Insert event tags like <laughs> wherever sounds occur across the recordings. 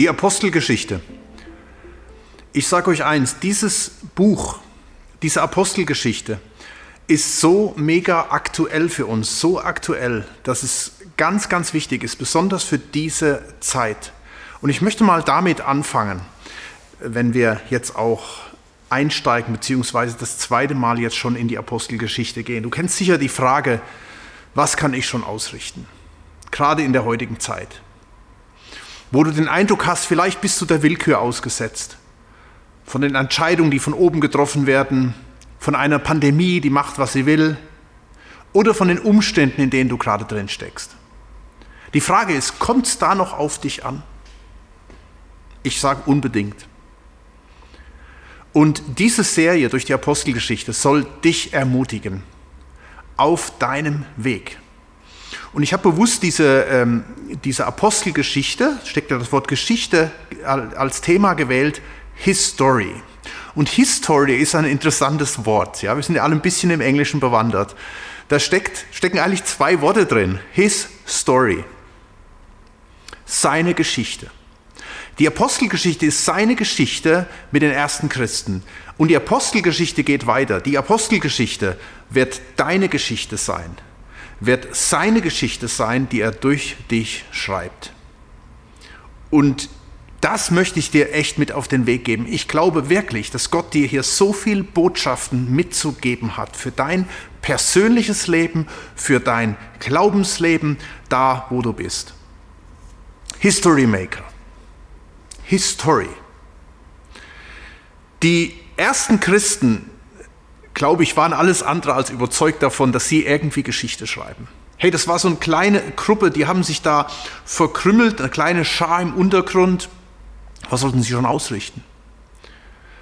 Die Apostelgeschichte. Ich sage euch eins, dieses Buch, diese Apostelgeschichte ist so mega aktuell für uns, so aktuell, dass es ganz, ganz wichtig ist, besonders für diese Zeit. Und ich möchte mal damit anfangen, wenn wir jetzt auch einsteigen, beziehungsweise das zweite Mal jetzt schon in die Apostelgeschichte gehen. Du kennst sicher die Frage, was kann ich schon ausrichten? Gerade in der heutigen Zeit. Wo du den Eindruck hast, vielleicht bist du der Willkür ausgesetzt. Von den Entscheidungen, die von oben getroffen werden, von einer Pandemie, die macht, was sie will, oder von den Umständen, in denen du gerade drin steckst. Die Frage ist, kommt es da noch auf dich an? Ich sage unbedingt. Und diese Serie durch die Apostelgeschichte soll dich ermutigen auf deinem Weg. Und ich habe bewusst diese, ähm, diese Apostelgeschichte, steckt ja das Wort Geschichte als Thema gewählt, History. Und History ist ein interessantes Wort. Ja? Wir sind ja alle ein bisschen im Englischen bewandert. Da steckt, stecken eigentlich zwei Worte drin. His Story. Seine Geschichte. Die Apostelgeschichte ist seine Geschichte mit den ersten Christen. Und die Apostelgeschichte geht weiter. Die Apostelgeschichte wird deine Geschichte sein, wird seine Geschichte sein, die er durch dich schreibt. Und das möchte ich dir echt mit auf den Weg geben. Ich glaube wirklich, dass Gott dir hier so viel Botschaften mitzugeben hat für dein persönliches Leben, für dein Glaubensleben, da wo du bist. History Maker. History. Die ersten Christen, glaube ich, waren alles andere als überzeugt davon, dass sie irgendwie Geschichte schreiben. Hey, das war so eine kleine Gruppe, die haben sich da verkrümmelt, eine kleine Schar im Untergrund. Was sollten sie schon ausrichten?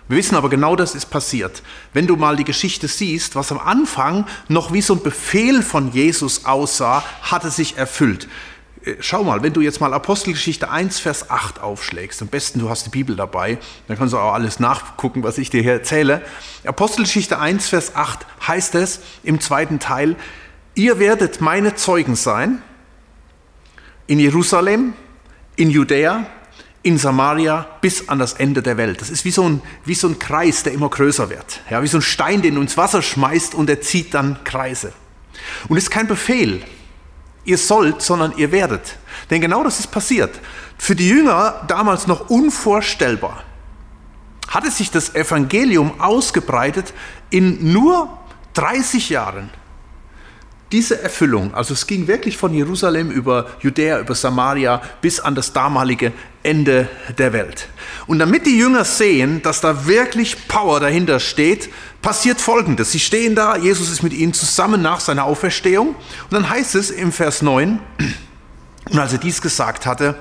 Wir wissen aber genau, das ist passiert. Wenn du mal die Geschichte siehst, was am Anfang noch wie so ein Befehl von Jesus aussah, hatte sich erfüllt. Äh, schau mal, wenn du jetzt mal Apostelgeschichte 1, Vers 8 aufschlägst, am besten du hast die Bibel dabei, dann kannst du auch alles nachgucken, was ich dir hier erzähle. Apostelgeschichte 1, Vers 8 heißt es im zweiten Teil, ihr werdet meine Zeugen sein in Jerusalem, in Judäa, in Samaria bis an das Ende der Welt. Das ist wie so ein, wie so ein Kreis, der immer größer wird. Ja, wie so ein Stein, den du ins Wasser schmeißt und der zieht dann Kreise. Und es ist kein Befehl, ihr sollt, sondern ihr werdet. Denn genau das ist passiert. Für die Jünger damals noch unvorstellbar. Hatte sich das Evangelium ausgebreitet in nur 30 Jahren. Diese Erfüllung, also es ging wirklich von Jerusalem über Judäa, über Samaria bis an das damalige Ende der Welt. Und damit die Jünger sehen, dass da wirklich Power dahinter steht, passiert Folgendes. Sie stehen da, Jesus ist mit ihnen zusammen nach seiner Auferstehung. Und dann heißt es im Vers 9, und als er dies gesagt hatte,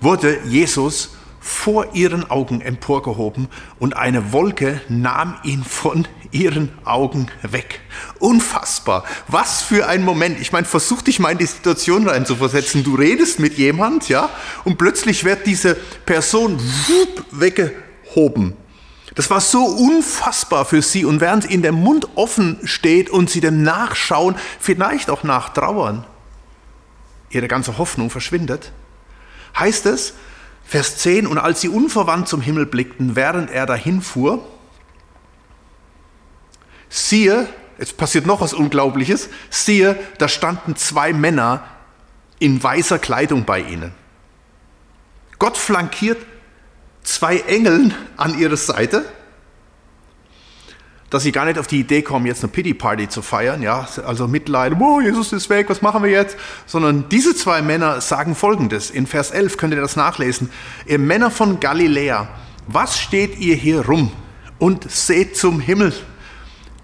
wurde Jesus vor ihren Augen emporgehoben und eine Wolke nahm ihn von ihren Augen weg. Unfassbar. Was für ein Moment. Ich meine, versuch dich mal in die Situation reinzuversetzen. Du redest mit jemand, ja, und plötzlich wird diese Person weggehoben. Das war so unfassbar für sie. Und während ihnen der Mund offen steht und sie dem nachschauen, vielleicht auch nachtrauern, ihre ganze Hoffnung verschwindet, heißt es, Vers 10, und als sie unverwandt zum Himmel blickten, während er dahin fuhr, siehe, jetzt passiert noch was Unglaubliches, siehe, da standen zwei Männer in weißer Kleidung bei ihnen. Gott flankiert zwei Engeln an ihrer Seite dass sie gar nicht auf die Idee kommen, jetzt eine Pity Party zu feiern, ja, also Mitleid, oh, Jesus ist weg, was machen wir jetzt? Sondern diese zwei Männer sagen folgendes, in Vers 11 könnt ihr das nachlesen, ihr Männer von Galiläa, was steht ihr hier rum und seht zum Himmel?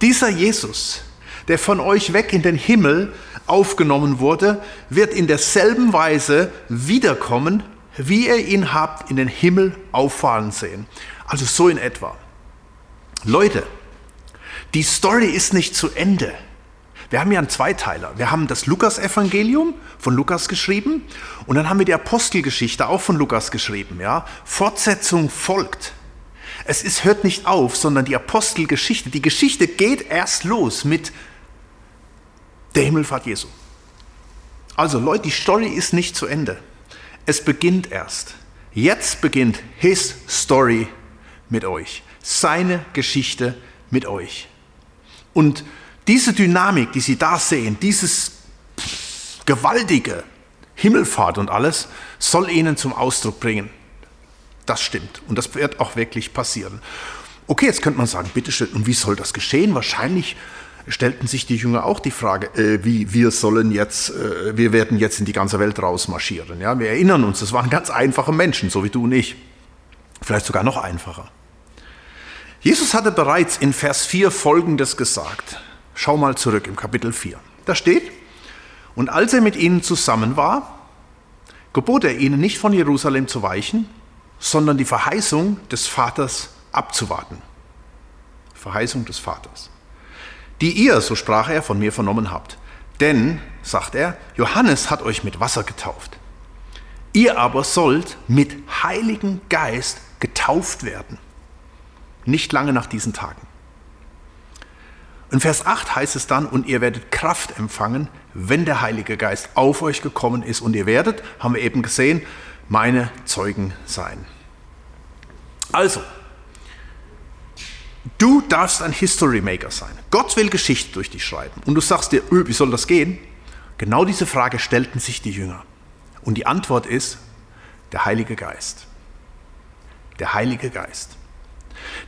Dieser Jesus, der von euch weg in den Himmel aufgenommen wurde, wird in derselben Weise wiederkommen, wie ihr ihn habt in den Himmel auffahren sehen. Also so in etwa. Leute, die Story ist nicht zu Ende. Wir haben ja einen Zweiteiler. Wir haben das Lukas-Evangelium von Lukas geschrieben und dann haben wir die Apostelgeschichte auch von Lukas geschrieben. Ja? Fortsetzung folgt. Es ist, hört nicht auf, sondern die Apostelgeschichte, die Geschichte geht erst los mit der Himmelfahrt Jesu. Also Leute, die Story ist nicht zu Ende. Es beginnt erst. Jetzt beginnt His Story mit euch, seine Geschichte mit euch. Und diese Dynamik, die Sie da sehen, dieses gewaltige Himmelfahrt und alles, soll Ihnen zum Ausdruck bringen. Das stimmt und das wird auch wirklich passieren. Okay, jetzt könnte man sagen, bitteschön, und wie soll das geschehen? Wahrscheinlich stellten sich die Jünger auch die Frage, äh, wie wir sollen jetzt, äh, wir werden jetzt in die ganze Welt rausmarschieren. Ja, wir erinnern uns, das waren ganz einfache Menschen, so wie du und ich. Vielleicht sogar noch einfacher. Jesus hatte bereits in Vers 4 Folgendes gesagt. Schau mal zurück im Kapitel 4. Da steht, und als er mit ihnen zusammen war, gebot er ihnen nicht von Jerusalem zu weichen, sondern die Verheißung des Vaters abzuwarten. Verheißung des Vaters die ihr, so sprach er, von mir vernommen habt. Denn, sagt er, Johannes hat euch mit Wasser getauft. Ihr aber sollt mit Heiligen Geist getauft werden. Nicht lange nach diesen Tagen. In Vers 8 heißt es dann, und ihr werdet Kraft empfangen, wenn der Heilige Geist auf euch gekommen ist. Und ihr werdet, haben wir eben gesehen, meine Zeugen sein. Also, Du darfst ein History Maker sein. Gott will Geschichte durch dich schreiben. Und du sagst dir, öh, wie soll das gehen? Genau diese Frage stellten sich die Jünger. Und die Antwort ist der Heilige Geist. Der Heilige Geist.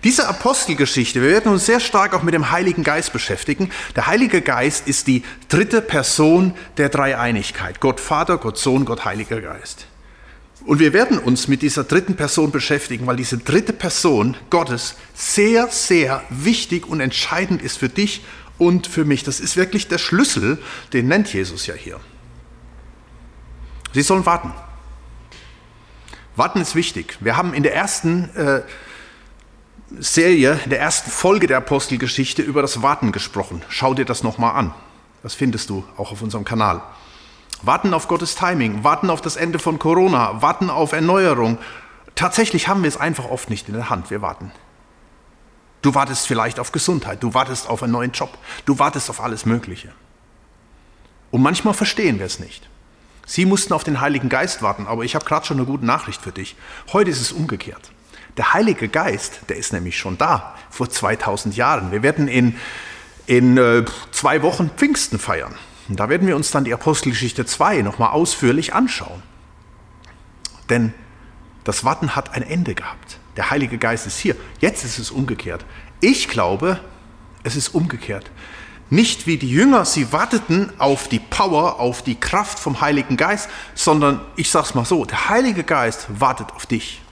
Diese Apostelgeschichte, wir werden uns sehr stark auch mit dem Heiligen Geist beschäftigen. Der Heilige Geist ist die dritte Person der Dreieinigkeit. Gott Vater, Gott Sohn, Gott Heiliger Geist. Und wir werden uns mit dieser dritten Person beschäftigen, weil diese dritte Person Gottes sehr, sehr wichtig und entscheidend ist für dich und für mich. Das ist wirklich der Schlüssel, den nennt Jesus ja hier. Sie sollen warten. Warten ist wichtig. Wir haben in der ersten äh, Serie, in der ersten Folge der Apostelgeschichte über das Warten gesprochen. Schau dir das nochmal an. Das findest du auch auf unserem Kanal warten auf Gottes Timing, warten auf das Ende von Corona, warten auf Erneuerung. Tatsächlich haben wir es einfach oft nicht in der Hand, wir warten. Du wartest vielleicht auf Gesundheit, du wartest auf einen neuen Job, du wartest auf alles Mögliche. Und manchmal verstehen wir es nicht. Sie mussten auf den Heiligen Geist warten, aber ich habe gerade schon eine gute Nachricht für dich. Heute ist es umgekehrt. Der Heilige Geist, der ist nämlich schon da, vor 2000 Jahren. Wir werden in, in äh, zwei Wochen Pfingsten feiern. Und da werden wir uns dann die Apostelgeschichte 2 nochmal ausführlich anschauen. Denn das Warten hat ein Ende gehabt. Der Heilige Geist ist hier. Jetzt ist es umgekehrt. Ich glaube, es ist umgekehrt. Nicht wie die Jünger, sie warteten auf die Power, auf die Kraft vom Heiligen Geist, sondern ich sage es mal so, der Heilige Geist wartet auf dich.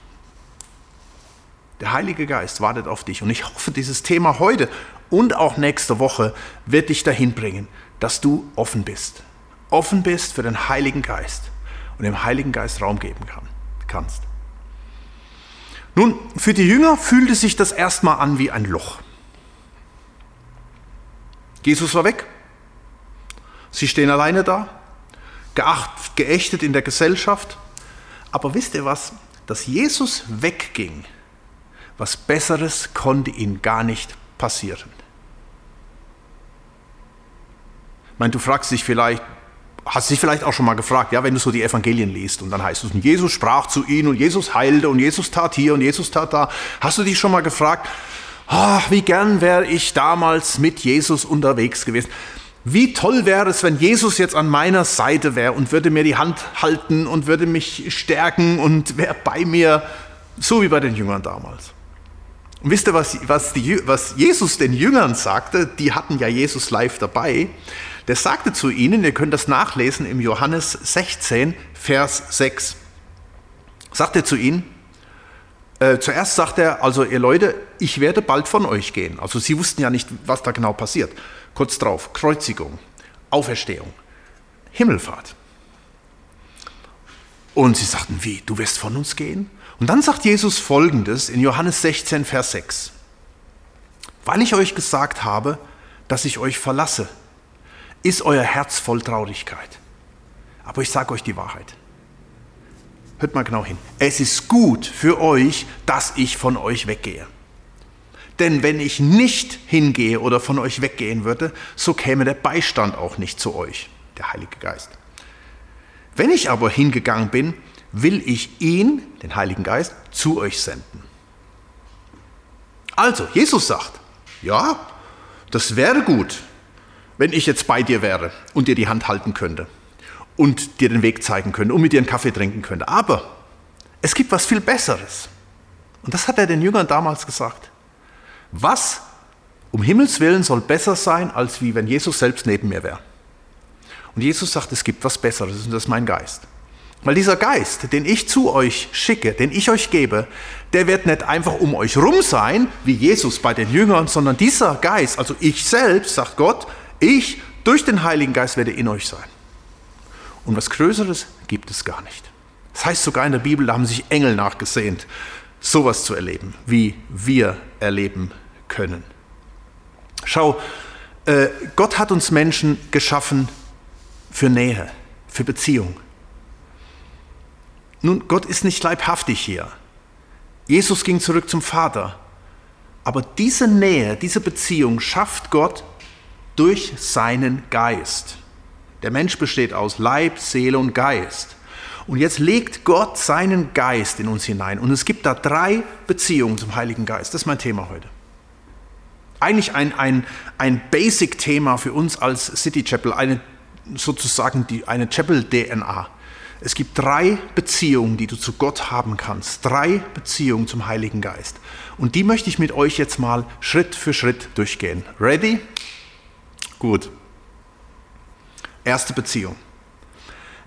Der Heilige Geist wartet auf dich. Und ich hoffe, dieses Thema heute und auch nächste Woche wird dich dahin bringen, dass du offen bist. Offen bist für den Heiligen Geist und dem Heiligen Geist Raum geben kann, kannst. Nun, für die Jünger fühlte sich das erstmal an wie ein Loch. Jesus war weg. Sie stehen alleine da, geacht, geächtet in der Gesellschaft. Aber wisst ihr was? Dass Jesus wegging, was Besseres konnte ihnen gar nicht passieren. Ich meine, du fragst dich vielleicht, hast dich vielleicht auch schon mal gefragt, ja, wenn du so die Evangelien liest und dann heißt es, und Jesus sprach zu ihnen und Jesus heilte und Jesus tat hier und Jesus tat da. Hast du dich schon mal gefragt, ach, wie gern wäre ich damals mit Jesus unterwegs gewesen? Wie toll wäre es, wenn Jesus jetzt an meiner Seite wäre und würde mir die Hand halten und würde mich stärken und wäre bei mir, so wie bei den Jüngern damals. Und wisst ihr, was, was, die, was Jesus den Jüngern sagte? Die hatten ja Jesus live dabei. Der sagte zu ihnen, ihr könnt das nachlesen im Johannes 16, Vers 6. Sagt er zu ihnen, äh, zuerst sagt er, also ihr Leute, ich werde bald von euch gehen. Also sie wussten ja nicht, was da genau passiert. Kurz drauf, Kreuzigung, Auferstehung, Himmelfahrt. Und sie sagten, wie, du wirst von uns gehen? Und dann sagt Jesus folgendes in Johannes 16, Vers 6. Weil ich euch gesagt habe, dass ich euch verlasse, ist euer Herz voll Traurigkeit. Aber ich sage euch die Wahrheit. Hört mal genau hin. Es ist gut für euch, dass ich von euch weggehe. Denn wenn ich nicht hingehe oder von euch weggehen würde, so käme der Beistand auch nicht zu euch, der Heilige Geist. Wenn ich aber hingegangen bin, will ich ihn, den Heiligen Geist, zu euch senden. Also, Jesus sagt, ja, das wäre gut, wenn ich jetzt bei dir wäre und dir die Hand halten könnte und dir den Weg zeigen könnte und mit dir einen Kaffee trinken könnte. Aber es gibt was viel Besseres. Und das hat er den Jüngern damals gesagt. Was um Himmels Willen soll besser sein, als wie wenn Jesus selbst neben mir wäre. Und Jesus sagt, es gibt was Besseres und das ist mein Geist. Weil dieser Geist, den ich zu euch schicke, den ich euch gebe, der wird nicht einfach um euch rum sein, wie Jesus bei den Jüngern, sondern dieser Geist, also ich selbst, sagt Gott, ich durch den Heiligen Geist werde in euch sein. Und was Größeres gibt es gar nicht. Das heißt sogar in der Bibel, da haben sich Engel nachgesehnt, sowas zu erleben, wie wir erleben können. Schau, äh, Gott hat uns Menschen geschaffen für Nähe, für Beziehung. Nun, Gott ist nicht leibhaftig hier. Jesus ging zurück zum Vater. Aber diese Nähe, diese Beziehung schafft Gott durch seinen Geist. Der Mensch besteht aus Leib, Seele und Geist. Und jetzt legt Gott seinen Geist in uns hinein. Und es gibt da drei Beziehungen zum Heiligen Geist. Das ist mein Thema heute. Eigentlich ein, ein, ein Basic-Thema für uns als City Chapel, eine, sozusagen die, eine Chapel-DNA. Es gibt drei Beziehungen, die du zu Gott haben kannst. Drei Beziehungen zum Heiligen Geist. Und die möchte ich mit euch jetzt mal Schritt für Schritt durchgehen. Ready? Gut. Erste Beziehung.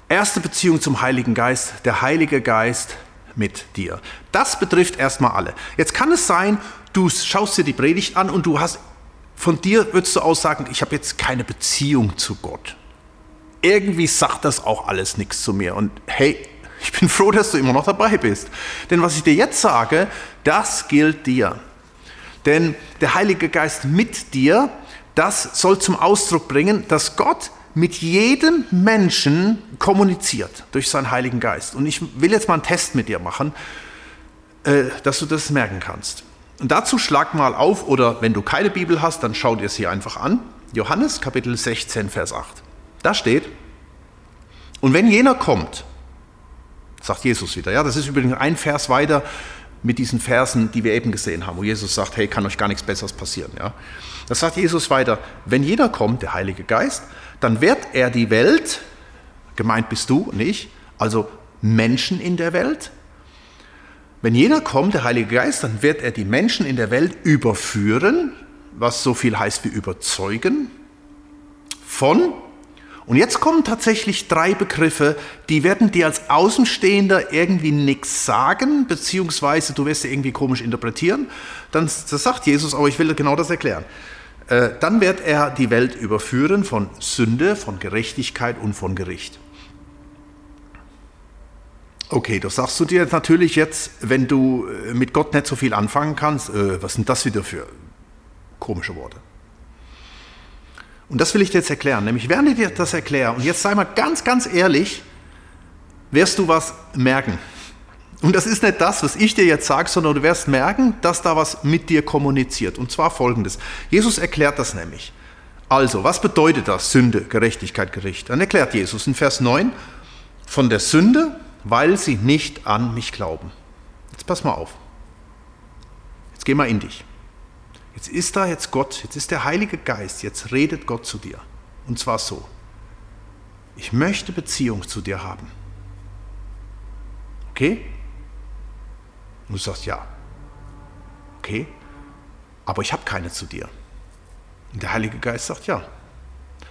Erste Beziehung zum Heiligen Geist, der Heilige Geist mit dir. Das betrifft erstmal alle. Jetzt kann es sein, du schaust dir die Predigt an und du hast, von dir würdest du aussagen, ich habe jetzt keine Beziehung zu Gott irgendwie sagt das auch alles nichts zu mir. Und hey, ich bin froh, dass du immer noch dabei bist. Denn was ich dir jetzt sage, das gilt dir. Denn der Heilige Geist mit dir, das soll zum Ausdruck bringen, dass Gott mit jedem Menschen kommuniziert durch seinen Heiligen Geist. Und ich will jetzt mal einen Test mit dir machen, äh, dass du das merken kannst. Und dazu schlag mal auf, oder wenn du keine Bibel hast, dann schau dir es hier einfach an. Johannes Kapitel 16, Vers 8. Da steht, und wenn jener kommt, sagt Jesus wieder, ja, das ist übrigens ein Vers weiter mit diesen Versen, die wir eben gesehen haben, wo Jesus sagt, hey, kann euch gar nichts Besseres passieren, ja. Das sagt Jesus weiter, wenn jener kommt, der Heilige Geist, dann wird er die Welt, gemeint bist du und ich, also Menschen in der Welt, wenn jener kommt, der Heilige Geist, dann wird er die Menschen in der Welt überführen, was so viel heißt wie überzeugen, von und jetzt kommen tatsächlich drei Begriffe, die werden dir als Außenstehender irgendwie nichts sagen, beziehungsweise du wirst sie irgendwie komisch interpretieren. Dann das sagt Jesus, aber ich will genau das erklären. Äh, dann wird er die Welt überführen von Sünde, von Gerechtigkeit und von Gericht. Okay, das sagst du dir natürlich jetzt, wenn du äh, mit Gott nicht so viel anfangen kannst, äh, was sind das wieder für komische Worte? Und das will ich dir jetzt erklären. Nämlich, während ich dir das erkläre, und jetzt sei mal ganz, ganz ehrlich, wirst du was merken. Und das ist nicht das, was ich dir jetzt sage, sondern du wirst merken, dass da was mit dir kommuniziert. Und zwar folgendes. Jesus erklärt das nämlich. Also, was bedeutet das? Sünde, Gerechtigkeit, Gericht. Dann erklärt Jesus in Vers 9 von der Sünde, weil sie nicht an mich glauben. Jetzt pass mal auf. Jetzt geh mal in dich. Jetzt ist da jetzt Gott, jetzt ist der Heilige Geist, jetzt redet Gott zu dir. Und zwar so. Ich möchte Beziehung zu dir haben. Okay? Und du sagst ja. Okay? Aber ich habe keine zu dir. Und der Heilige Geist sagt ja.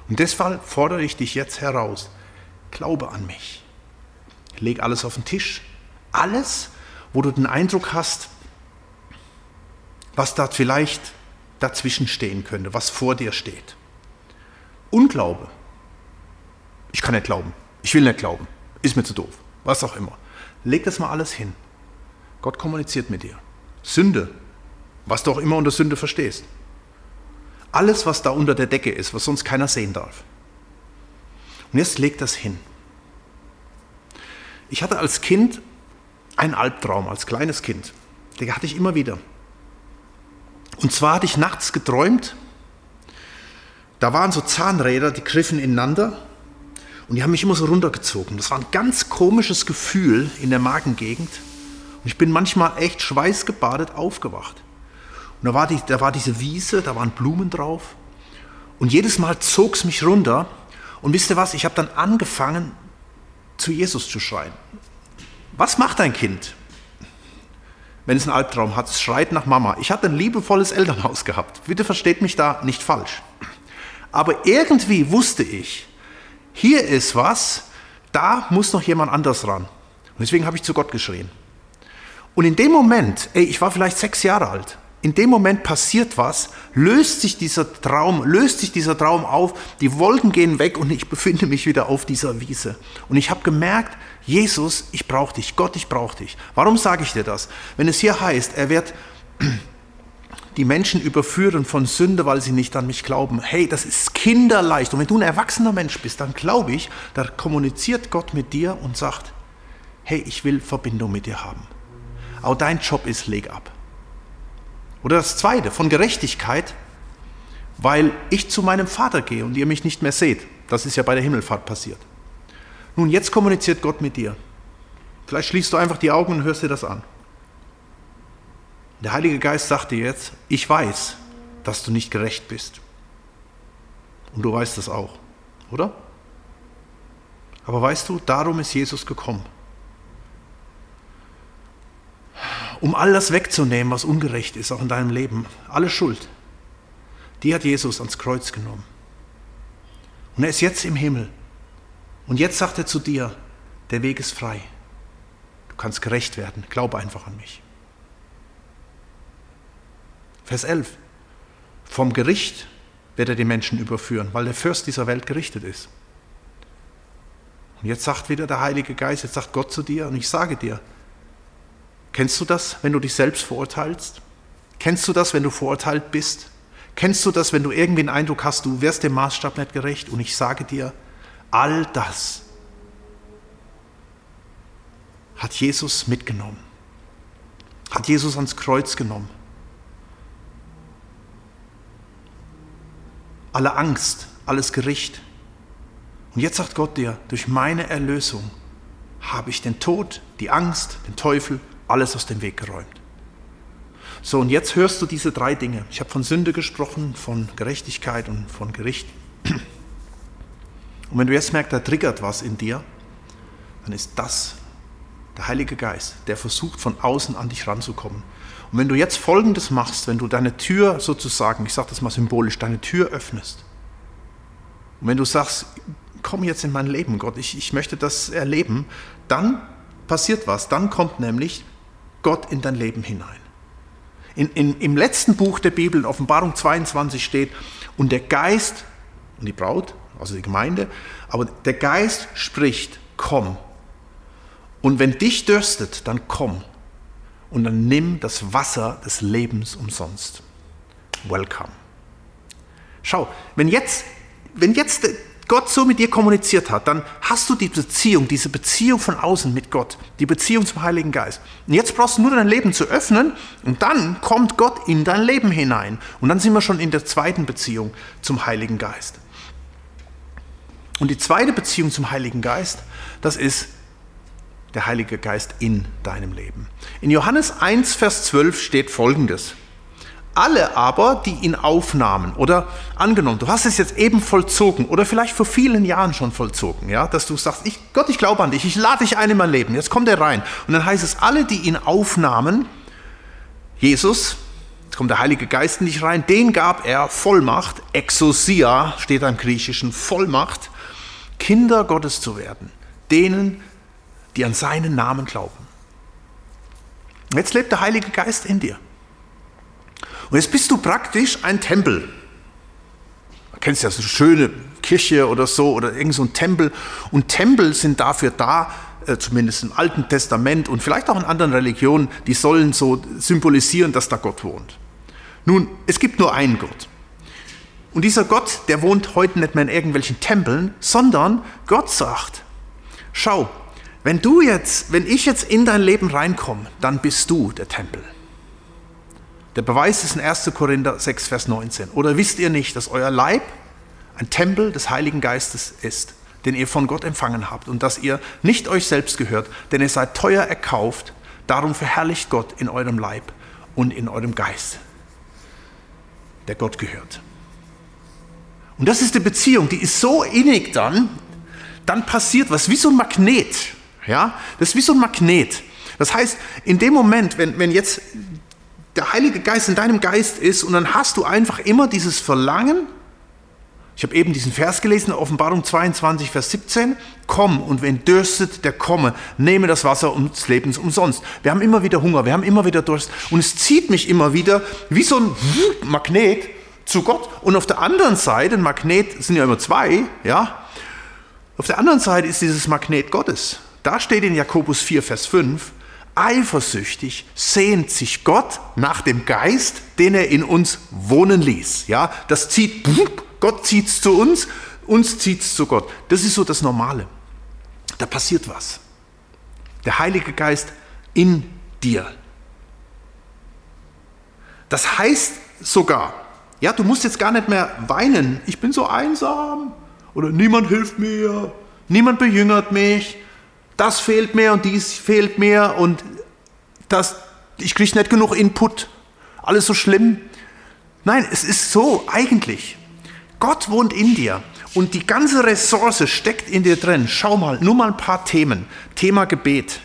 Und deshalb fordere ich dich jetzt heraus. Glaube an mich. Leg alles auf den Tisch. Alles, wo du den Eindruck hast, was da vielleicht dazwischen stehen könnte, was vor dir steht. Unglaube. Ich kann nicht glauben. Ich will nicht glauben. Ist mir zu doof. Was auch immer. Leg das mal alles hin. Gott kommuniziert mit dir. Sünde. Was du auch immer unter Sünde verstehst. Alles, was da unter der Decke ist, was sonst keiner sehen darf. Und jetzt leg das hin. Ich hatte als Kind einen Albtraum, als kleines Kind. Den hatte ich immer wieder. Und zwar hatte ich nachts geträumt, da waren so Zahnräder, die griffen ineinander Und die haben mich immer so runtergezogen. Das war ein ganz komisches Gefühl in der Magengegend. Und ich bin manchmal echt schweißgebadet aufgewacht. Und da war, die, da war diese Wiese, da waren Blumen drauf. Und jedes Mal zog es mich runter. Und wisst ihr was? Ich habe dann angefangen, zu Jesus zu schreien. Was macht ein Kind, wenn es einen Albtraum hat? Schreit nach Mama. Ich hatte ein liebevolles Elternhaus gehabt. Bitte versteht mich da nicht falsch. Aber irgendwie wusste ich, hier ist was, da muss noch jemand anders ran. Und deswegen habe ich zu Gott geschrien. Und in dem Moment, ey, ich war vielleicht sechs Jahre alt, in dem Moment passiert was, löst sich dieser Traum, löst sich dieser Traum auf, die Wolken gehen weg und ich befinde mich wieder auf dieser Wiese. Und ich habe gemerkt, Jesus, ich brauche dich, Gott, ich brauche dich. Warum sage ich dir das? Wenn es hier heißt, er wird <clears throat> die Menschen überführen von Sünde, weil sie nicht an mich glauben. Hey, das ist kinderleicht. Und wenn du ein erwachsener Mensch bist, dann glaube ich, da kommuniziert Gott mit dir und sagt, hey, ich will Verbindung mit dir haben. Aber dein Job ist, leg ab. Oder das zweite, von Gerechtigkeit, weil ich zu meinem Vater gehe und ihr mich nicht mehr seht. Das ist ja bei der Himmelfahrt passiert. Nun, jetzt kommuniziert Gott mit dir. Vielleicht schließt du einfach die Augen und hörst dir das an. Der Heilige Geist sagt dir jetzt, ich weiß, dass du nicht gerecht bist. Und du weißt das auch, oder? Aber weißt du, darum ist Jesus gekommen. Um all das wegzunehmen, was ungerecht ist, auch in deinem Leben. Alle Schuld. Die hat Jesus ans Kreuz genommen. Und er ist jetzt im Himmel. Und jetzt sagt er zu dir, der Weg ist frei. Du kannst gerecht werden. Glaube einfach an mich. Vers 11. Vom Gericht wird er die Menschen überführen, weil der Fürst dieser Welt gerichtet ist. Und jetzt sagt wieder der Heilige Geist, jetzt sagt Gott zu dir, und ich sage dir, kennst du das, wenn du dich selbst verurteilst? Kennst du das, wenn du verurteilt bist? Kennst du das, wenn du irgendwie den Eindruck hast, du wirst dem Maßstab nicht gerecht? Und ich sage dir, all das hat Jesus mitgenommen. Hat Jesus ans Kreuz genommen. alle Angst, alles Gericht. Und jetzt sagt Gott dir, durch meine Erlösung habe ich den Tod, die Angst, den Teufel, alles aus dem Weg geräumt. So, und jetzt hörst du diese drei Dinge. Ich habe von Sünde gesprochen, von Gerechtigkeit und von Gericht. Und wenn du jetzt merkst, da triggert was in dir, dann ist das der Heilige Geist, der versucht von außen an dich ranzukommen. Und wenn du jetzt Folgendes machst, wenn du deine Tür sozusagen, ich sage das mal symbolisch, deine Tür öffnest, und wenn du sagst, komm jetzt in mein Leben, Gott, ich, ich möchte das erleben, dann passiert was. Dann kommt nämlich Gott in dein Leben hinein. In, in, Im letzten Buch der Bibel, in Offenbarung 22 steht, und der Geist, und die Braut, also die Gemeinde, aber der Geist spricht, komm. Und wenn dich dürstet, dann komm und dann nimm das Wasser des Lebens umsonst. Welcome. Schau, wenn jetzt, wenn jetzt Gott so mit dir kommuniziert hat, dann hast du die Beziehung, diese Beziehung von außen mit Gott, die Beziehung zum Heiligen Geist. Und jetzt brauchst du nur dein Leben zu öffnen und dann kommt Gott in dein Leben hinein. Und dann sind wir schon in der zweiten Beziehung zum Heiligen Geist. Und die zweite Beziehung zum Heiligen Geist, das ist der Heilige Geist in deinem Leben. In Johannes 1, Vers 12 steht folgendes. Alle aber, die ihn aufnahmen oder angenommen, du hast es jetzt eben vollzogen oder vielleicht vor vielen Jahren schon vollzogen, ja, dass du sagst, ich, Gott, ich glaube an dich, ich lade dich ein in mein Leben, jetzt kommt er rein. Und dann heißt es, alle, die ihn aufnahmen, Jesus, jetzt kommt der Heilige Geist in dich rein, den gab er Vollmacht, Exousia steht im Griechischen, Vollmacht, Kinder Gottes zu werden, denen, die an seinen Namen glauben. Jetzt lebt der Heilige Geist in dir. Und jetzt bist du praktisch ein Tempel. Du kennst ja so eine schöne Kirche oder so oder irgend so ein Tempel. Und Tempel sind dafür da, äh, zumindest im Alten Testament und vielleicht auch in anderen Religionen, die sollen so symbolisieren, dass da Gott wohnt. Nun, es gibt nur einen Gott. Und dieser Gott, der wohnt heute nicht mehr in irgendwelchen Tempeln, sondern Gott sagt, schau, wenn du jetzt, wenn ich jetzt in dein Leben reinkomme, dann bist du der Tempel. Der Beweis ist in 1. Korinther 6, Vers 19. Oder wisst ihr nicht, dass euer Leib ein Tempel des Heiligen Geistes ist, den ihr von Gott empfangen habt und dass ihr nicht euch selbst gehört, denn ihr seid teuer erkauft, darum verherrlicht Gott in eurem Leib und in eurem Geist, der Gott gehört. Und das ist die Beziehung, die ist so innig dann, dann passiert was, wie so ein Magnet. Ja, das ist wie so ein Magnet. Das heißt, in dem Moment, wenn, wenn jetzt der Heilige Geist in deinem Geist ist und dann hast du einfach immer dieses Verlangen, ich habe eben diesen Vers gelesen, Offenbarung 22, Vers 17. Komm und wenn dürstet, der komme, nehme das Wasser des Lebens umsonst. Wir haben immer wieder Hunger, wir haben immer wieder Durst und es zieht mich immer wieder wie so ein Magnet zu Gott. Und auf der anderen Seite, ein Magnet sind ja immer zwei, ja. Auf der anderen Seite ist dieses Magnet Gottes. Da steht in Jakobus 4, Vers 5, eifersüchtig sehnt sich Gott nach dem Geist, den er in uns wohnen ließ. Ja, das zieht, Gott zieht es zu uns, uns zieht es zu Gott. Das ist so das Normale. Da passiert was. Der Heilige Geist in dir. Das heißt sogar, ja, du musst jetzt gar nicht mehr weinen, ich bin so einsam oder niemand hilft mir, niemand bejüngert mich, das fehlt mir und dies fehlt mir und das, ich kriege nicht genug Input, alles so schlimm. Nein, es ist so eigentlich. Gott wohnt in dir und die ganze Ressource steckt in dir drin. Schau mal, nur mal ein paar Themen. Thema Gebet.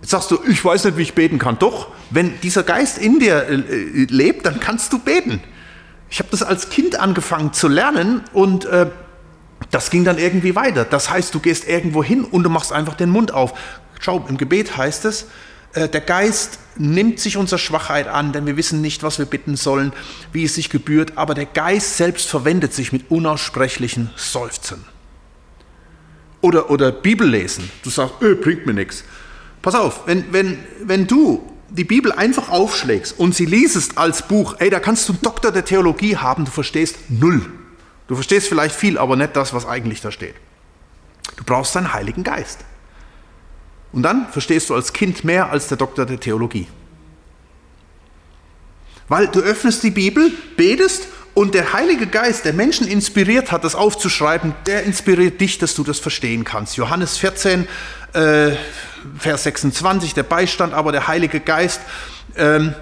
Jetzt sagst du, ich weiß nicht, wie ich beten kann. Doch, wenn dieser Geist in dir äh, lebt, dann kannst du beten. Ich habe das als Kind angefangen zu lernen und äh, das ging dann irgendwie weiter. Das heißt, du gehst irgendwo hin und du machst einfach den Mund auf. Schau, im Gebet heißt es, äh, der Geist nimmt sich unserer Schwachheit an, denn wir wissen nicht, was wir bitten sollen, wie es sich gebührt, aber der Geist selbst verwendet sich mit unaussprechlichen Seufzen. Oder, oder Bibel lesen. Du sagst, öh, bringt mir nichts. Pass auf, wenn, wenn, wenn du die Bibel einfach aufschlägst und sie liest als Buch, ey, da kannst du einen Doktor der Theologie haben, du verstehst null. Du verstehst vielleicht viel, aber nicht das, was eigentlich da steht. Du brauchst deinen Heiligen Geist. Und dann verstehst du als Kind mehr als der Doktor der Theologie. Weil du öffnest die Bibel, betest und der Heilige Geist, der Menschen inspiriert hat, das aufzuschreiben, der inspiriert dich, dass du das verstehen kannst. Johannes 14, äh, Vers 26, der Beistand, aber der Heilige Geist, ähm,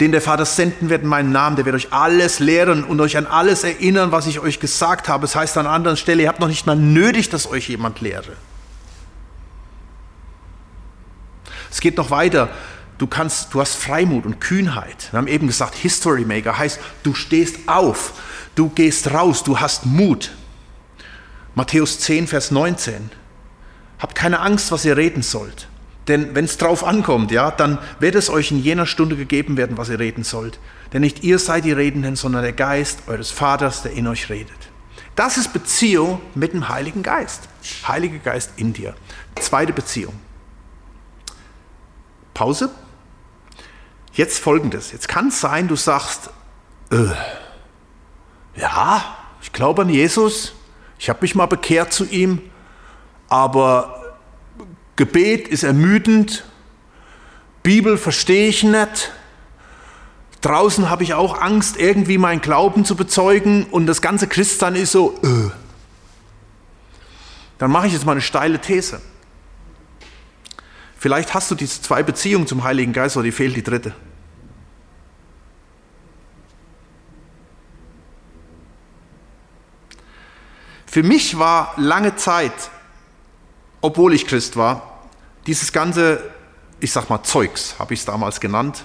den der Vater senden wird in meinem Namen, der wird euch alles lehren und euch an alles erinnern, was ich euch gesagt habe. Es das heißt an anderen Stelle, ihr habt noch nicht mal nötig, dass euch jemand lehre. Es geht noch weiter. Du, kannst, du hast Freimut und Kühnheit. Wir haben eben gesagt, History Maker heißt, du stehst auf, du gehst raus, du hast Mut. Matthäus 10, Vers 19. Habt keine Angst, was ihr reden sollt. Denn wenn es drauf ankommt, ja, dann wird es euch in jener Stunde gegeben werden, was ihr reden sollt. Denn nicht ihr seid die Redenden, sondern der Geist eures Vaters, der in euch redet. Das ist Beziehung mit dem Heiligen Geist. Heiliger Geist in dir. Zweite Beziehung. Pause. Jetzt folgendes. Jetzt kann es sein, du sagst, äh, ja, ich glaube an Jesus, ich habe mich mal bekehrt zu ihm, aber Gebet ist ermüdend, Bibel verstehe ich nicht, draußen habe ich auch Angst, irgendwie meinen Glauben zu bezeugen und das ganze Christsein ist so, äh. dann mache ich jetzt mal eine steile These. Vielleicht hast du diese zwei Beziehungen zum Heiligen Geist, aber dir fehlt die dritte. Für mich war lange Zeit, obwohl ich Christ war, dieses ganze, ich sag mal, Zeugs, habe ich es damals genannt,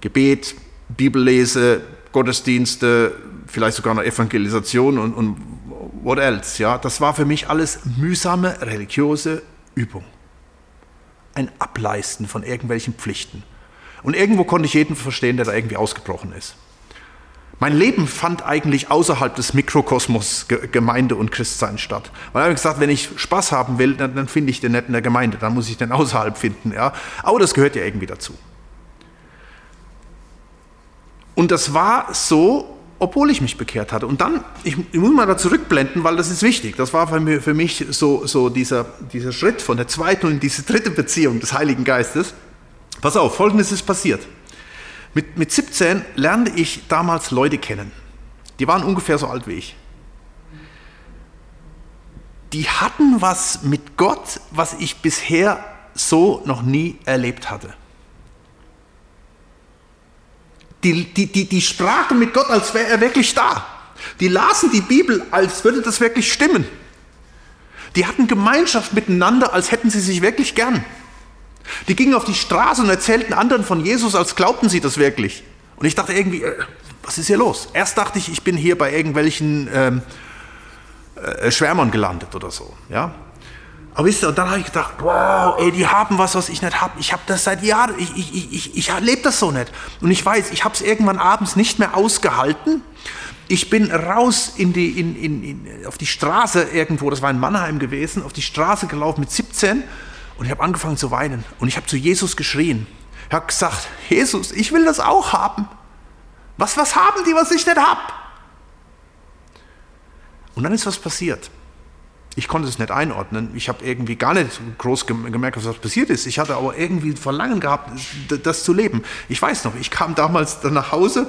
Gebet, Bibellese, Gottesdienste, vielleicht sogar eine Evangelisation und, und what else, ja, das war für mich alles mühsame religiöse Übung ein Ableisten von irgendwelchen Pflichten. Und irgendwo konnte ich jeden verstehen, der da irgendwie ausgebrochen ist. Mein Leben fand eigentlich außerhalb des Mikrokosmos Gemeinde und Christsein statt. Weil ich habe gesagt, wenn ich Spaß haben will, dann, dann finde ich den nicht in der Gemeinde, dann muss ich den außerhalb finden. Ja? Aber das gehört ja irgendwie dazu. Und das war so, obwohl ich mich bekehrt hatte. Und dann, ich, ich, muss mal da zurückblenden, weil das ist wichtig. Das war für, für mich so, so dieser, dieser Schritt von der zweiten in diese dritte Beziehung des Heiligen Geistes. Pass auf, folgendes ist passiert. Mit, mit 17 lernte ich damals Leute kennen. Die waren ungefähr so alt wie ich. die hatten was mit Gott, was ich bisher so noch nie erlebt hatte. Die, die, die, die sprachen mit Gott, als wäre er wirklich da. Die lasen die Bibel, als würde das wirklich stimmen. Die hatten Gemeinschaft miteinander, als hätten sie sich wirklich gern. Die gingen auf die Straße und erzählten anderen von Jesus, als glaubten sie das wirklich. Und ich dachte irgendwie, äh, was ist hier los? Erst dachte ich, ich bin hier bei irgendwelchen ähm, äh, Schwärmern gelandet oder so. Ja? Aber wisst ihr, und dann habe ich gedacht, wow, ey, die haben was, was ich nicht habe. Ich habe das seit Jahren, ich, ich, ich, ich, lebe das so nicht. Und ich weiß, ich habe es irgendwann abends nicht mehr ausgehalten. Ich bin raus in die, in, in, in, auf die Straße irgendwo, das war in Mannheim gewesen, auf die Straße gelaufen mit 17 und ich habe angefangen zu weinen. Und ich habe zu Jesus geschrien. Ich habe gesagt, Jesus, ich will das auch haben. Was, was haben die, was ich nicht habe? Und dann ist was passiert. Ich konnte es nicht einordnen. Ich habe irgendwie gar nicht groß gemerkt, was passiert ist. Ich hatte aber irgendwie ein Verlangen gehabt, das zu leben. Ich weiß noch, ich kam damals dann nach Hause,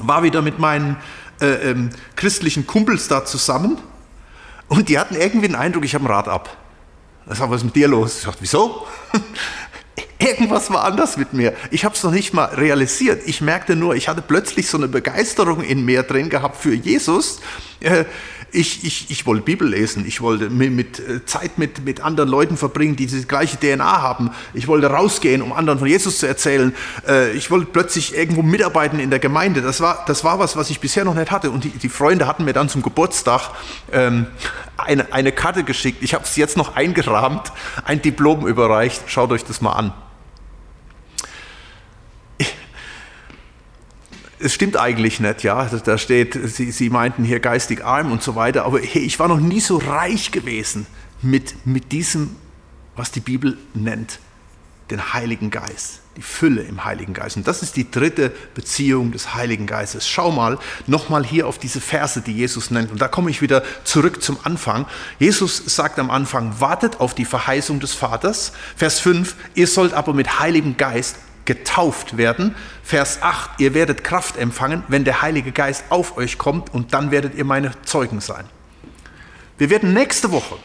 war wieder mit meinen äh, ähm, christlichen Kumpels da zusammen und die hatten irgendwie den Eindruck, ich habe ein Rad ab. Das war was mit dir los? Ich dachte, wieso? <laughs> Irgendwas war anders mit mir. Ich habe es noch nicht mal realisiert. Ich merkte nur, ich hatte plötzlich so eine Begeisterung in mir drin gehabt für Jesus. Äh, ich, ich, ich wollte Bibel lesen, ich wollte mit, äh, Zeit mit, mit anderen Leuten verbringen, die die gleiche DNA haben. Ich wollte rausgehen, um anderen von Jesus zu erzählen. Äh, ich wollte plötzlich irgendwo mitarbeiten in der Gemeinde. Das war, das war was, was ich bisher noch nicht hatte. Und die, die Freunde hatten mir dann zum Geburtstag ähm, eine, eine Karte geschickt. Ich habe es jetzt noch eingerahmt, ein Diplom überreicht. Schaut euch das mal an. es stimmt eigentlich nicht, ja. Da steht, Sie, Sie meinten hier geistig arm und so weiter, aber hey, ich war noch nie so reich gewesen mit, mit diesem, was die Bibel nennt, den Heiligen Geist, die Fülle im Heiligen Geist. Und das ist die dritte Beziehung des Heiligen Geistes. Schau mal nochmal hier auf diese Verse, die Jesus nennt. Und da komme ich wieder zurück zum Anfang. Jesus sagt am Anfang, wartet auf die Verheißung des Vaters. Vers 5, ihr sollt aber mit Heiligem Geist getauft werden. Vers 8, ihr werdet Kraft empfangen, wenn der Heilige Geist auf euch kommt und dann werdet ihr meine Zeugen sein. Wir werden nächste Woche,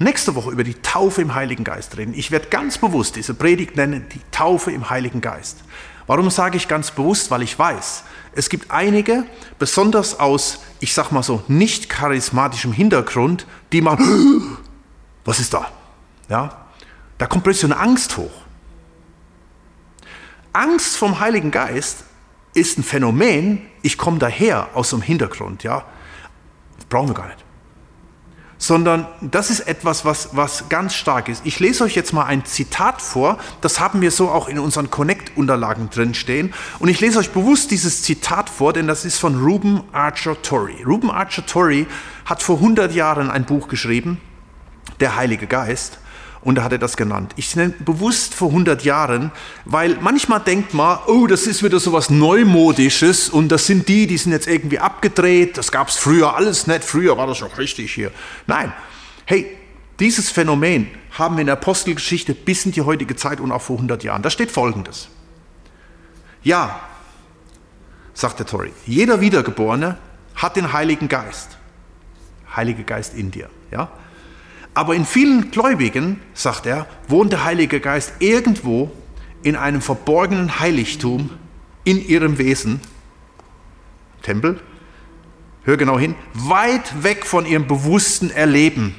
nächste Woche über die Taufe im Heiligen Geist reden. Ich werde ganz bewusst diese Predigt nennen, die Taufe im Heiligen Geist. Warum sage ich ganz bewusst? Weil ich weiß, es gibt einige, besonders aus, ich sag mal so, nicht charismatischem Hintergrund, die machen, <gasps> was ist da? Ja, da kommt plötzlich eine Angst hoch. Angst vom Heiligen Geist ist ein Phänomen, ich komme daher aus dem Hintergrund, ja. Das brauchen wir gar nicht. Sondern das ist etwas, was, was ganz stark ist. Ich lese euch jetzt mal ein Zitat vor, das haben wir so auch in unseren Connect-Unterlagen drin stehen. Und ich lese euch bewusst dieses Zitat vor, denn das ist von Ruben Archer Torrey. Ruben Archer Torrey hat vor 100 Jahren ein Buch geschrieben, Der Heilige Geist. Und da hat er das genannt. Ich nenne bewusst vor 100 Jahren, weil manchmal denkt man, oh, das ist wieder so was Neumodisches und das sind die, die sind jetzt irgendwie abgedreht. Das gab es früher alles nicht. Früher war das noch richtig hier. Nein, hey, dieses Phänomen haben wir in der Apostelgeschichte bis in die heutige Zeit und auch vor 100 Jahren. Da steht Folgendes. Ja, sagt der Tori, jeder Wiedergeborene hat den Heiligen Geist. Heilige Geist in dir. Ja? Aber in vielen Gläubigen, sagt er, wohnt der Heilige Geist irgendwo in einem verborgenen Heiligtum in ihrem Wesen, Tempel, hör genau hin, weit weg von ihrem bewussten Erleben.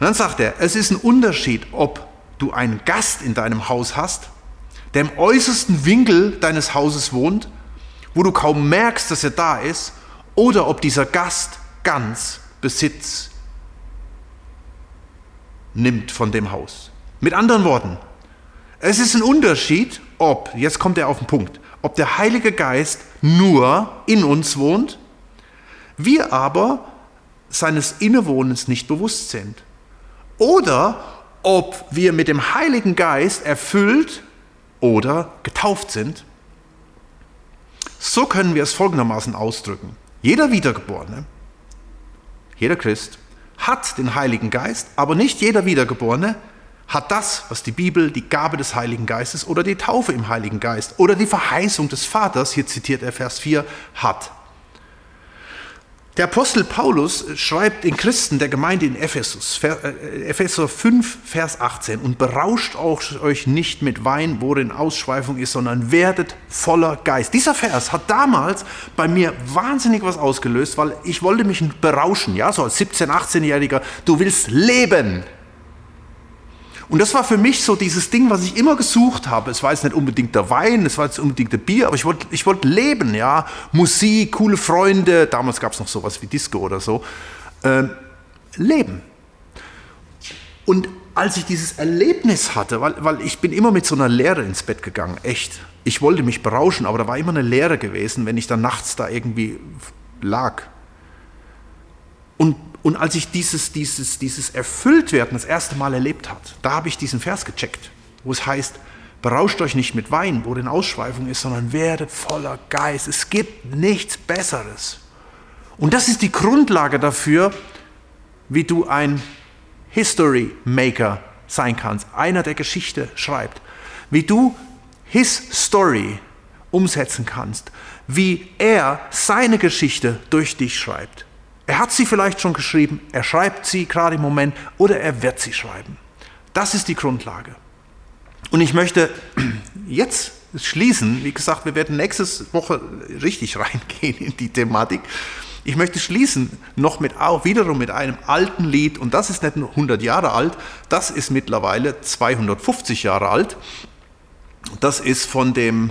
Und dann sagt er, es ist ein Unterschied, ob du einen Gast in deinem Haus hast, der im äußersten Winkel deines Hauses wohnt, wo du kaum merkst, dass er da ist, oder ob dieser Gast ganz Besitz nimmt von dem Haus. Mit anderen Worten, es ist ein Unterschied, ob, jetzt kommt er auf den Punkt, ob der Heilige Geist nur in uns wohnt, wir aber seines Innewohnens nicht bewusst sind. Oder ob wir mit dem Heiligen Geist erfüllt oder getauft sind. So können wir es folgendermaßen ausdrücken. Jeder Wiedergeborene jeder Christ hat den Heiligen Geist, aber nicht jeder Wiedergeborene hat das, was die Bibel die Gabe des Heiligen Geistes oder die Taufe im Heiligen Geist oder die Verheißung des Vaters, hier zitiert er Vers 4, hat. Der Apostel Paulus schreibt in Christen der Gemeinde in Ephesus, äh, Epheser 5, Vers 18, und berauscht euch nicht mit Wein, worin Ausschweifung ist, sondern werdet voller Geist. Dieser Vers hat damals bei mir wahnsinnig was ausgelöst, weil ich wollte mich berauschen, ja, so als 17-, 18-Jähriger, du willst leben. Und das war für mich so dieses Ding, was ich immer gesucht habe. Es war jetzt nicht unbedingt der Wein, es war jetzt unbedingt der Bier, aber ich wollte ich wollt leben, ja. Musik, coole Freunde, damals gab es noch sowas wie Disco oder so. Äh, leben. Und als ich dieses Erlebnis hatte, weil, weil ich bin immer mit so einer Leere ins Bett gegangen, echt. Ich wollte mich berauschen, aber da war immer eine Leere gewesen, wenn ich dann nachts da irgendwie lag. Und und als ich dieses, dieses, dieses Erfülltwerden das erste Mal erlebt hat, da habe ich diesen Vers gecheckt, wo es heißt, berauscht euch nicht mit Wein, wo denn Ausschweifung ist, sondern werdet voller Geist. Es gibt nichts Besseres. Und das ist die Grundlage dafür, wie du ein History Maker sein kannst, einer der Geschichte schreibt, wie du his Story umsetzen kannst, wie er seine Geschichte durch dich schreibt. Er hat sie vielleicht schon geschrieben, er schreibt sie gerade im Moment oder er wird sie schreiben. Das ist die Grundlage. Und ich möchte <clears throat> jetzt schließen, wie gesagt, wir werden nächste Woche richtig <laughs> reingehen in die Thematik. Ich möchte schließen noch mit auch wiederum mit einem alten Lied und das ist nicht nur 100 Jahre alt, das ist mittlerweile 250 Jahre alt. Das ist von dem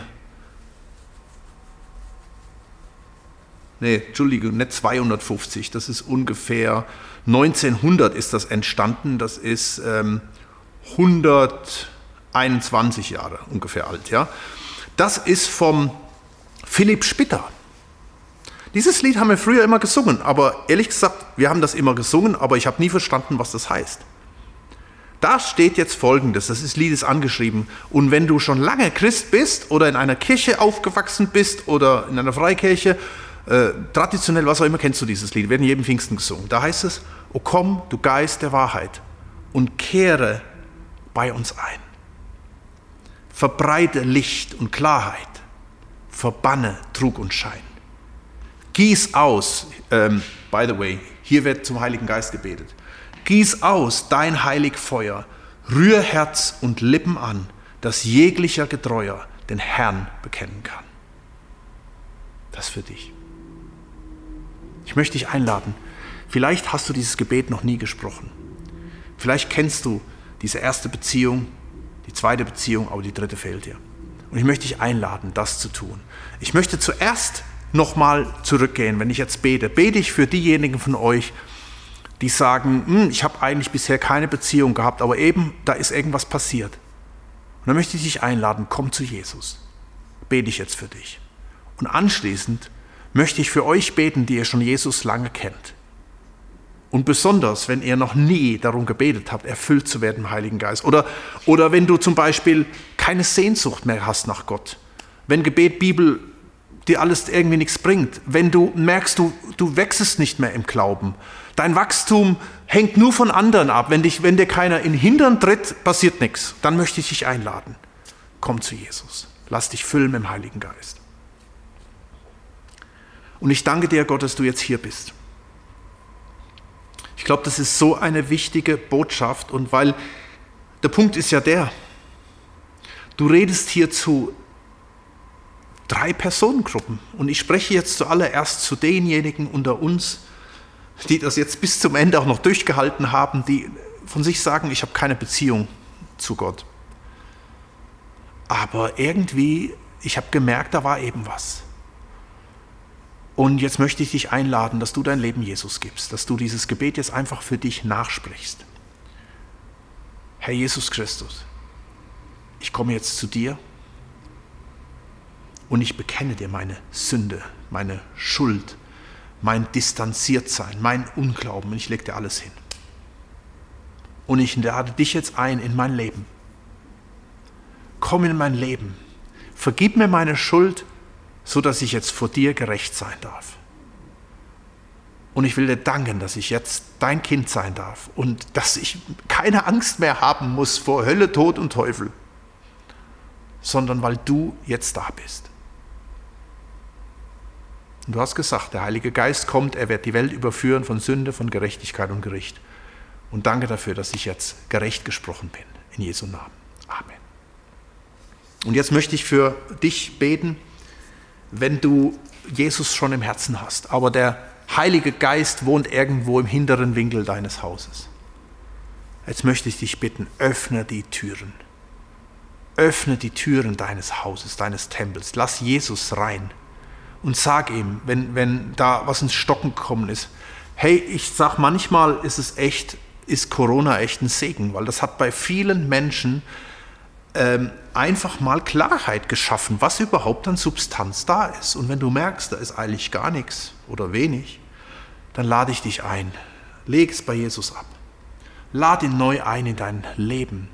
nee, Entschuldigung, nicht 250, das ist ungefähr 1900 ist das entstanden, das ist ähm, 121 Jahre ungefähr alt. Ja? Das ist vom Philipp Spitter. Dieses Lied haben wir früher immer gesungen, aber ehrlich gesagt, wir haben das immer gesungen, aber ich habe nie verstanden, was das heißt. Da steht jetzt Folgendes, das ist Lied ist angeschrieben. Und wenn du schon lange Christ bist oder in einer Kirche aufgewachsen bist oder in einer Freikirche äh, traditionell, was auch immer, kennst du dieses Lied, werden jedem Pfingsten gesungen. Da heißt es, O komm, du Geist der Wahrheit, und kehre bei uns ein. Verbreite Licht und Klarheit, verbanne Trug und Schein. Gieß aus, ähm, by the way, hier wird zum Heiligen Geist gebetet. Gieß aus dein heilig Feuer, rühr Herz und Lippen an, dass jeglicher Getreuer den Herrn bekennen kann. Das für dich. Ich möchte dich einladen. Vielleicht hast du dieses Gebet noch nie gesprochen. Vielleicht kennst du diese erste Beziehung, die zweite Beziehung, aber die dritte fehlt dir. Und ich möchte dich einladen, das zu tun. Ich möchte zuerst nochmal zurückgehen, wenn ich jetzt bete. Bete ich für diejenigen von euch, die sagen, hm, ich habe eigentlich bisher keine Beziehung gehabt, aber eben da ist irgendwas passiert. Und dann möchte ich dich einladen, komm zu Jesus. Bete ich jetzt für dich. Und anschließend möchte ich für euch beten, die ihr schon Jesus lange kennt. Und besonders, wenn ihr noch nie darum gebetet habt, erfüllt zu werden im Heiligen Geist. Oder, oder wenn du zum Beispiel keine Sehnsucht mehr hast nach Gott. Wenn Gebet, Bibel dir alles irgendwie nichts bringt. Wenn du merkst, du, du wächst nicht mehr im Glauben. Dein Wachstum hängt nur von anderen ab. Wenn, dich, wenn dir keiner in Hintern tritt, passiert nichts. Dann möchte ich dich einladen. Komm zu Jesus. Lass dich füllen dem Heiligen Geist. Und ich danke dir, Gott, dass du jetzt hier bist. Ich glaube, das ist so eine wichtige Botschaft und weil der Punkt ist ja der, du redest hier zu drei Personengruppen und ich spreche jetzt zuallererst zu denjenigen unter uns, die das jetzt bis zum Ende auch noch durchgehalten haben, die von sich sagen, ich habe keine Beziehung zu Gott. Aber irgendwie, ich habe gemerkt, da war eben was. Und jetzt möchte ich dich einladen, dass du dein Leben Jesus gibst, dass du dieses Gebet jetzt einfach für dich nachsprichst. Herr Jesus Christus, ich komme jetzt zu dir und ich bekenne dir meine Sünde, meine Schuld, mein Distanziertsein, mein Unglauben und ich lege dir alles hin. Und ich lade dich jetzt ein in mein Leben. Komm in mein Leben. Vergib mir meine Schuld so dass ich jetzt vor dir gerecht sein darf. Und ich will dir danken, dass ich jetzt dein Kind sein darf und dass ich keine Angst mehr haben muss vor Hölle, Tod und Teufel, sondern weil du jetzt da bist. Und du hast gesagt, der Heilige Geist kommt, er wird die Welt überführen von Sünde, von Gerechtigkeit und Gericht. Und danke dafür, dass ich jetzt gerecht gesprochen bin. In Jesu Namen. Amen. Und jetzt möchte ich für dich beten, wenn du Jesus schon im Herzen hast, aber der Heilige Geist wohnt irgendwo im hinteren Winkel deines Hauses. Jetzt möchte ich dich bitten, öffne die Türen. Öffne die Türen deines Hauses, deines Tempels. Lass Jesus rein und sag ihm, wenn, wenn da was ins Stocken gekommen ist, hey, ich sag manchmal ist es echt, ist Corona echt ein Segen, weil das hat bei vielen Menschen ähm, einfach mal Klarheit geschaffen, was überhaupt an Substanz da ist. Und wenn du merkst, da ist eigentlich gar nichts oder wenig, dann lade ich dich ein. Leg es bei Jesus ab. Lade ihn neu ein in dein Leben,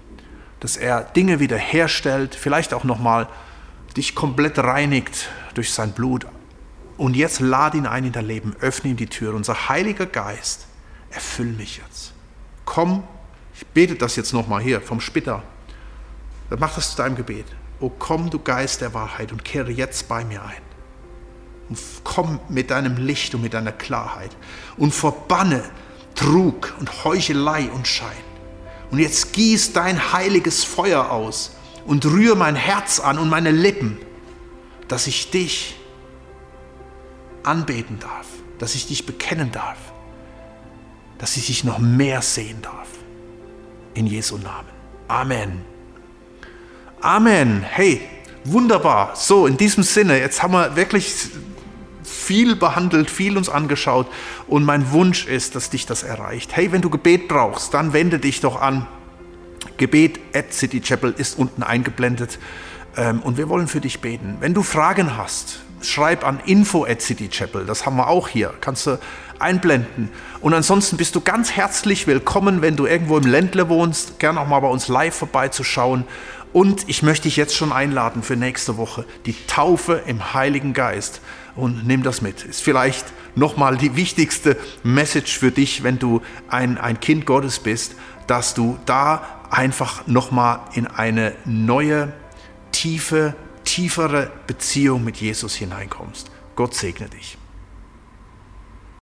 dass er Dinge wiederherstellt, vielleicht auch nochmal dich komplett reinigt durch sein Blut, und jetzt lade ihn ein in dein Leben, öffne ihm die Tür und sag, Heiliger Geist, erfüll mich jetzt. Komm, ich bete das jetzt nochmal hier vom Spitter. Mach das zu deinem Gebet. O komm, du Geist der Wahrheit, und kehre jetzt bei mir ein. Und komm mit deinem Licht und mit deiner Klarheit und verbanne Trug und Heuchelei und Schein. Und jetzt gieß dein heiliges Feuer aus und rühre mein Herz an und meine Lippen, dass ich dich anbeten darf, dass ich dich bekennen darf, dass ich dich noch mehr sehen darf. In Jesu Namen. Amen. Amen. Hey, wunderbar. So, in diesem Sinne, jetzt haben wir wirklich viel behandelt, viel uns angeschaut und mein Wunsch ist, dass dich das erreicht. Hey, wenn du Gebet brauchst, dann wende dich doch an. Gebet at City Chapel ist unten eingeblendet ähm, und wir wollen für dich beten. Wenn du Fragen hast, schreib an info at City Chapel. Das haben wir auch hier. Kannst du einblenden. Und ansonsten bist du ganz herzlich willkommen, wenn du irgendwo im Ländle wohnst, gerne auch mal bei uns live vorbeizuschauen. Und ich möchte dich jetzt schon einladen für nächste Woche, die Taufe im Heiligen Geist. Und nimm das mit. Ist vielleicht nochmal die wichtigste Message für dich, wenn du ein, ein Kind Gottes bist, dass du da einfach nochmal in eine neue, tiefe tiefere Beziehung mit Jesus hineinkommst. Gott segne dich.